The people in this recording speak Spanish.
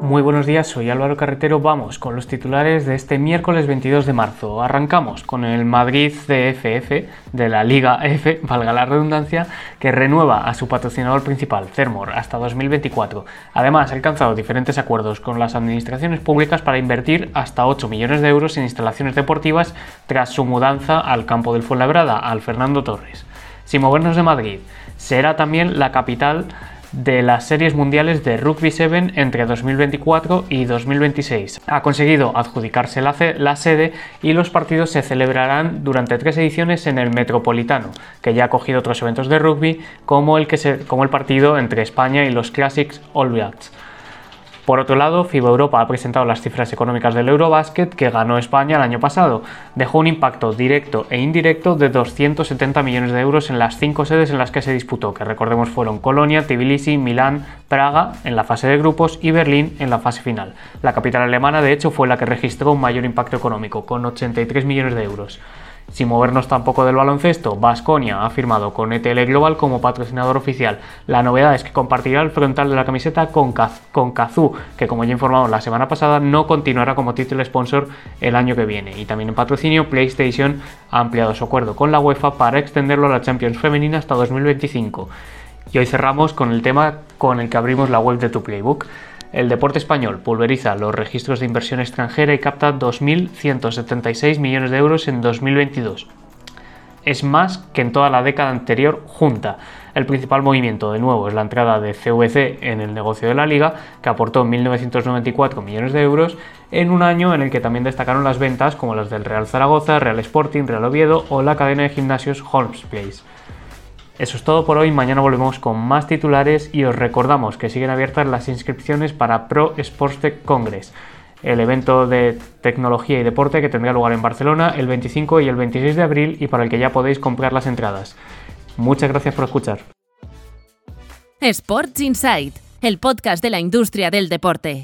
Muy buenos días, soy Álvaro Carretero. Vamos con los titulares de este miércoles 22 de marzo. Arrancamos con el Madrid CFF de la Liga F, valga la redundancia, que renueva a su patrocinador principal, Thermor, hasta 2024. Además, ha alcanzado diferentes acuerdos con las administraciones públicas para invertir hasta 8 millones de euros en instalaciones deportivas tras su mudanza al campo del Fuenlabrada, al Fernando Torres. Sin movernos de Madrid, será también la capital de las series mundiales de Rugby 7 entre 2024 y 2026. Ha conseguido adjudicarse la, sede y los partidos se celebrarán durante tres ediciones en el Metropolitano, que ya ha cogido otros eventos de rugby como el, que como el partido entre España y los Classics All Blacks. Por otro lado, FIBA Europa ha presentado las cifras económicas del Eurobasket que ganó España el año pasado. Dejó un impacto directo e indirecto de 270 millones de euros en las cinco sedes en las que se disputó, que recordemos fueron Colonia, Tbilisi, Milán, Praga en la fase de grupos y Berlín en la fase final. La capital alemana, de hecho, fue la que registró un mayor impacto económico, con 83 millones de euros. Sin movernos tampoco del baloncesto, Vasconia ha firmado con ETL Global como patrocinador oficial. La novedad es que compartirá el frontal de la camiseta con, Kaz Kazoo, que como ya informamos la semana pasada, no continuará como título sponsor el año que viene. Y también en patrocinio, PlayStation ha ampliado su acuerdo con la UEFA para extenderlo a la Champions Femenina hasta 2025. Y hoy cerramos con el tema con el que abrimos la web de tu Playbook. El deporte español pulveriza los registros de inversión extranjera y capta 2.176 millones de euros en 2022. Es más que en toda la década anterior junta. El principal movimiento, de nuevo, es la entrada de CVC en el negocio de la liga, que aportó 1.994 millones de euros en un año en el que también destacaron las ventas como las del Real Zaragoza, Real Sporting, Real Oviedo o la cadena de gimnasios Holmes Place. Eso es todo por hoy, mañana volvemos con más titulares y os recordamos que siguen abiertas las inscripciones para Pro Sports Tech Congress, el evento de tecnología y deporte que tendrá lugar en Barcelona el 25 y el 26 de abril y para el que ya podéis comprar las entradas. Muchas gracias por escuchar. Sports Insight, el podcast de la industria del deporte.